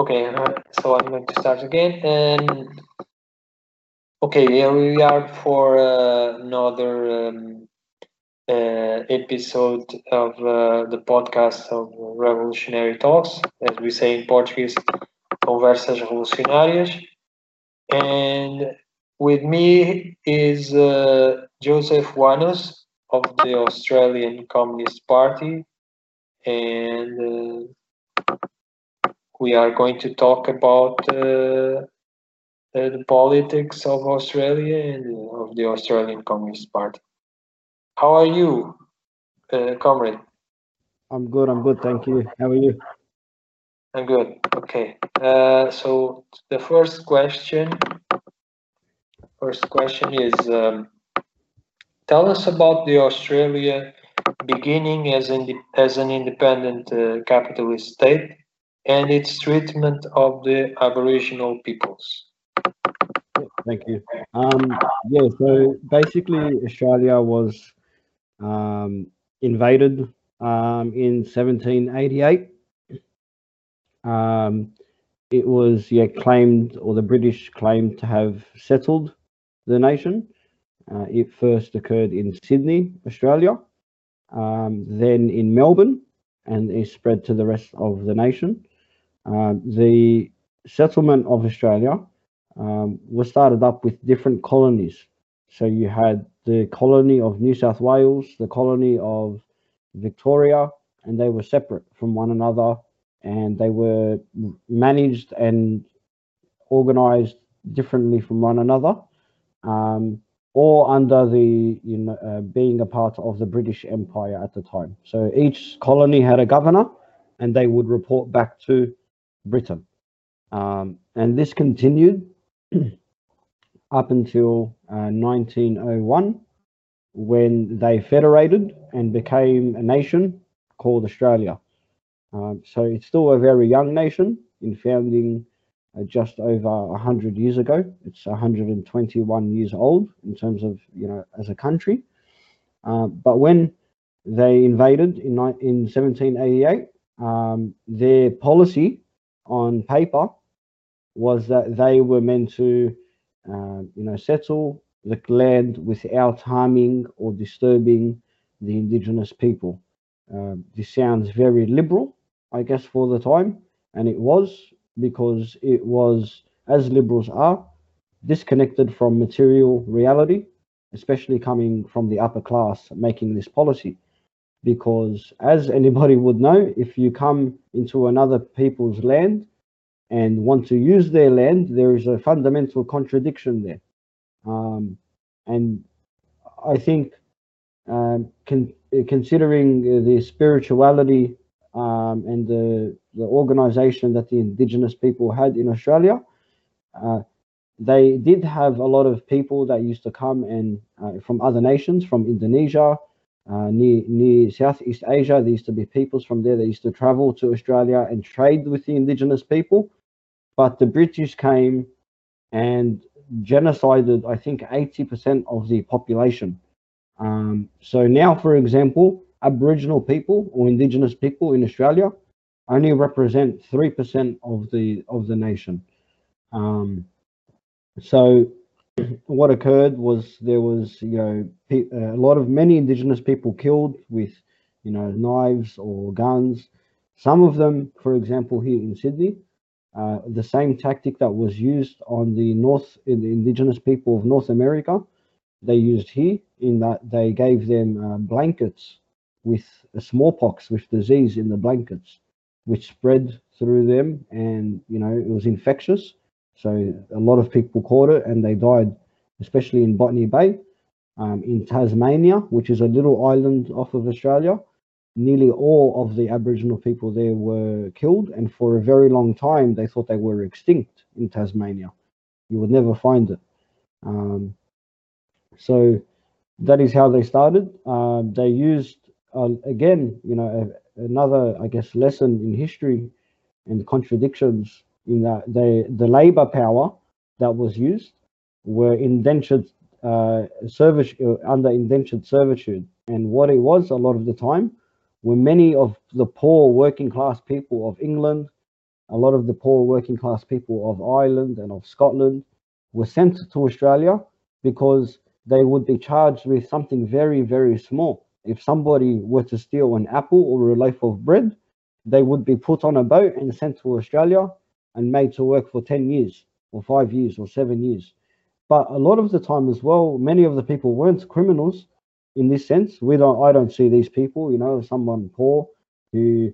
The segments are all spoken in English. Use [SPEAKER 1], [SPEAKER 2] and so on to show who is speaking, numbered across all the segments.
[SPEAKER 1] Okay, uh, so I'm going to start again. And okay, here we are for uh, another um, uh, episode of uh, the podcast of Revolutionary Talks, as we say in Portuguese, Conversas Revolucionárias. And with me is uh, Joseph Wanos of the Australian Communist Party. And uh, we are going to talk about uh, the politics of Australia and of the Australian Communist Party. How are you, uh, comrade?
[SPEAKER 2] I'm good. I'm good. Thank you. How are you?
[SPEAKER 1] I'm good. Okay. Uh, so the first question, first question is, um, tell us about the Australia beginning as an as an independent uh, capitalist state and its treatment of the Aboriginal peoples.
[SPEAKER 2] Thank you. Um, yeah, so basically, Australia was um, invaded um, in 1788. Um, it was yeah claimed, or the British claimed to have settled the nation. Uh, it first occurred in Sydney, Australia, um, then in Melbourne, and it spread to the rest of the nation. Uh, the settlement of Australia um, was started up with different colonies. So you had the colony of New South Wales, the colony of Victoria, and they were separate from one another and they were managed and organized differently from one another. Um, or under the you know uh, being a part of the British Empire at the time. So each colony had a governor, and they would report back to Britain. Um, and this continued up until uh, 1901 when they federated and became a nation called Australia. Um, so it's still a very young nation in founding uh, just over 100 years ago. It's 121 years old in terms of, you know, as a country. Uh, but when they invaded in, in 1788, um, their policy on paper was that they were meant to, uh, you know, settle the land without harming or disturbing the indigenous people. Uh, this sounds very liberal, I guess, for the time, and it was because it was, as liberals are, disconnected from material reality, especially coming from the upper class making this policy. Because, as anybody would know, if you come into another people's land and want to use their land, there is a fundamental contradiction there. Um, and I think, um, con considering the spirituality um, and the, the organization that the indigenous people had in Australia, uh, they did have a lot of people that used to come and uh, from other nations, from Indonesia, uh, near near Southeast Asia. There used to be peoples from there that used to travel to Australia and trade with the indigenous people. But the British came and genocided, I think, 80% of the population. Um, so now, for example, Aboriginal people or Indigenous people in Australia only represent three percent of the of the nation. Um, so what occurred was there was you know a lot of many Indigenous people killed with you know knives or guns. Some of them, for example, here in Sydney, uh, the same tactic that was used on the North in the Indigenous people of North America, they used here in that they gave them uh, blankets with smallpox with disease in the blankets, which spread through them, and you know it was infectious. So a lot of people caught it, and they died, especially in Botany Bay, um, in Tasmania, which is a little island off of Australia. Nearly all of the Aboriginal people there were killed, and for a very long time they thought they were extinct in Tasmania. You would never find it. Um, so that is how they started. Uh, they used uh, again, you know, a, another, I guess, lesson in history and contradictions in that the the labor power that was used were indentured uh, service uh, under indentured servitude, and what it was a lot of the time were many of the poor working class people of England, a lot of the poor working class people of Ireland and of Scotland were sent to Australia because they would be charged with something very, very small. If somebody were to steal an apple or a loaf of bread, they would be put on a boat and sent to Australia and made to work for 10 years or five years or seven years. But a lot of the time as well, many of the people weren't criminals in this sense. We don't I don't see these people, you know, someone poor who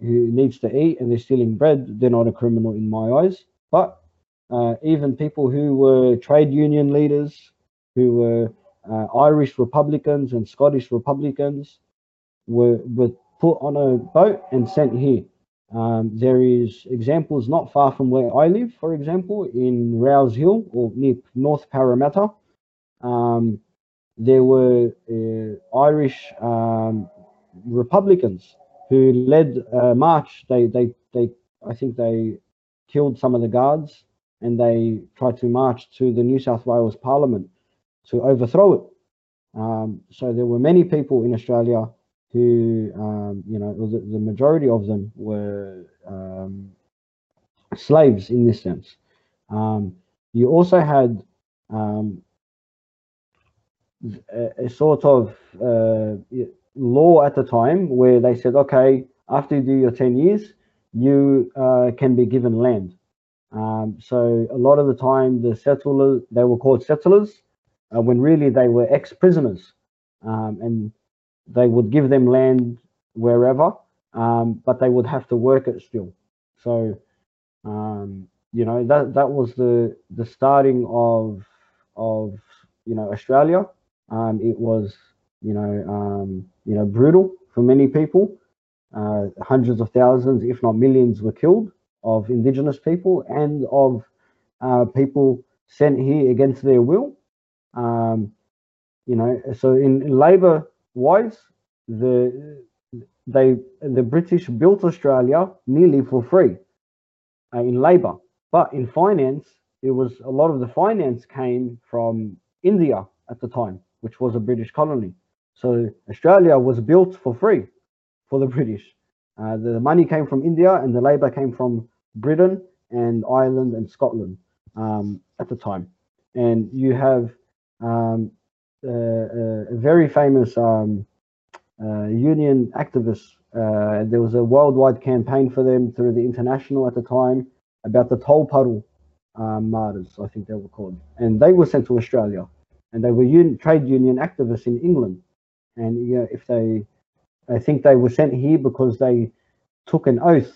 [SPEAKER 2] who needs to eat and they're stealing bread, they're not a criminal in my eyes. But uh, even people who were trade union leaders, who were uh, Irish Republicans and Scottish Republicans, were, were put on a boat and sent here. Um, there is examples not far from where I live, for example, in Rouse Hill or near North Parramatta. Um, there were uh, Irish um, Republicans who led a march. They, they, they, I think they killed some of the guards and they tried to march to the New South Wales Parliament to overthrow it. Um, so there were many people in Australia who, um, you know, the, the, majority of them were um, slaves in this sense. Um, you also had um, a, a, sort of uh, law at the time where they said, okay, after you do your 10 years, you uh, can be given land. Um, so a lot of the time, the settlers, they were called settlers, uh, when really they were ex-prisoners. Um, and they would give them land wherever, um, but they would have to work it still. So, um, you know, that that was the the starting of of you know Australia. Um, it was you know um, you know brutal for many people. Uh, hundreds of thousands, if not millions, were killed of indigenous people and of uh, people sent here against their will. Um, you know, so in, in labor wise, the they the British built Australia nearly for free uh, in labor, but in finance, it was a lot of the finance came from India at the time, which was a British colony. So Australia was built for free for the British. Uh, the money came from India and the labor came from Britain and Ireland and Scotland um, at the time. And you have um, very famous um, uh, union activists. Uh, there was a worldwide campaign for them through the international at the time about the Tolpuddle um, martyrs, I think they were called. And they were sent to Australia. And they were un- trade union activists in England. And if they, I think they were sent here because they took an oath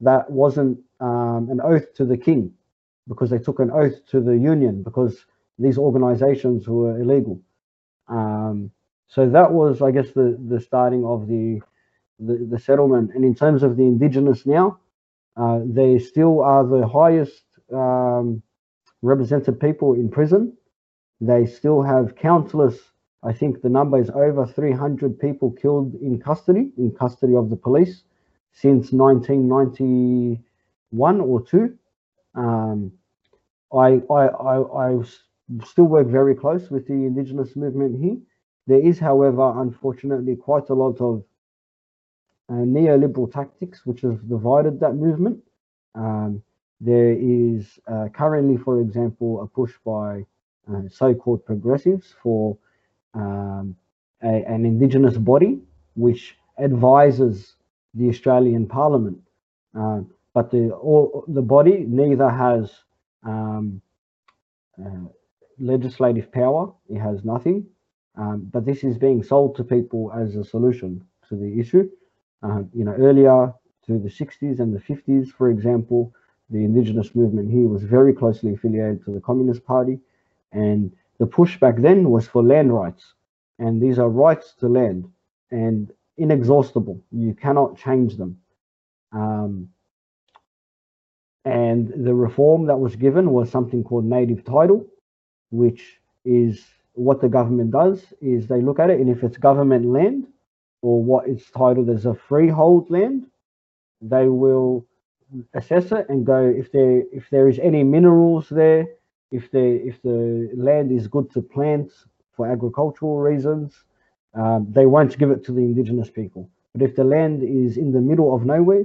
[SPEAKER 2] that wasn't um, an oath to the king, because they took an oath to the union, because these organizations were illegal. Um, so that was, I guess, the, the starting of the, the, the settlement. And in terms of the indigenous now, uh, they still are the highest um, represented people in prison. They still have countless, I think the number is over 300 people killed in custody, in custody of the police since 1991 or two. Um, I, I, I, I still work very close with the Indigenous movement here. There is, however, unfortunately, quite a lot of uh, neoliberal tactics which have divided that movement. Um, there is uh, currently, for example, a push by uh, so-called progressives for um, a, an Indigenous body which advises the Australian Parliament. Uh, but the, all, the body neither has um, uh, legislative power, it has nothing. Um, but this is being sold to people as a solution to the issue. Uh, you know, earlier through the 60s and the 50s, for example, the indigenous movement here was very closely affiliated to the Communist Party. And the push back then was for land rights. And these are rights to land and inexhaustible. You cannot change them. Um, and the reform that was given was something called native title, which is what the government does is they look at it and if it's government land or what is titled as a freehold land, they will assess it and go if there if there is any minerals there, if the if the land is good to plant for agricultural reasons, um, they won't give it to the indigenous people. But if the land is in the middle of nowhere,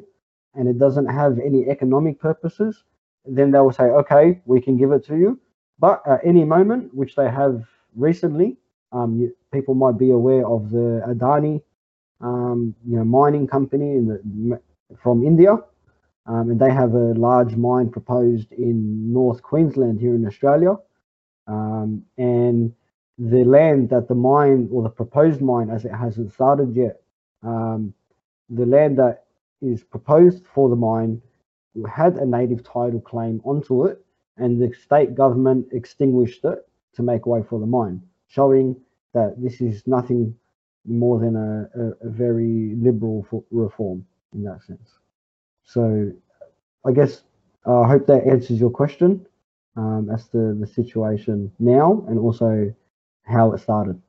[SPEAKER 2] and it doesn't have any economic purposes, then they will say, okay, we can give it to you. But at any moment, which they have recently, um, you, people might be aware of the Adani, um, you know, mining company in the, from India, um, and they have a large mine proposed in North Queensland here in Australia. Um, and the land that the mine or the proposed mine, as it hasn't started yet, um, the land that is proposed for the mine had a native title claim onto it, and the state government extinguished it to make way for the mine, showing that this is nothing more than a, a, a very liberal reform in that sense. So I guess uh, I hope that answers your question um, as to the situation now and also how it started.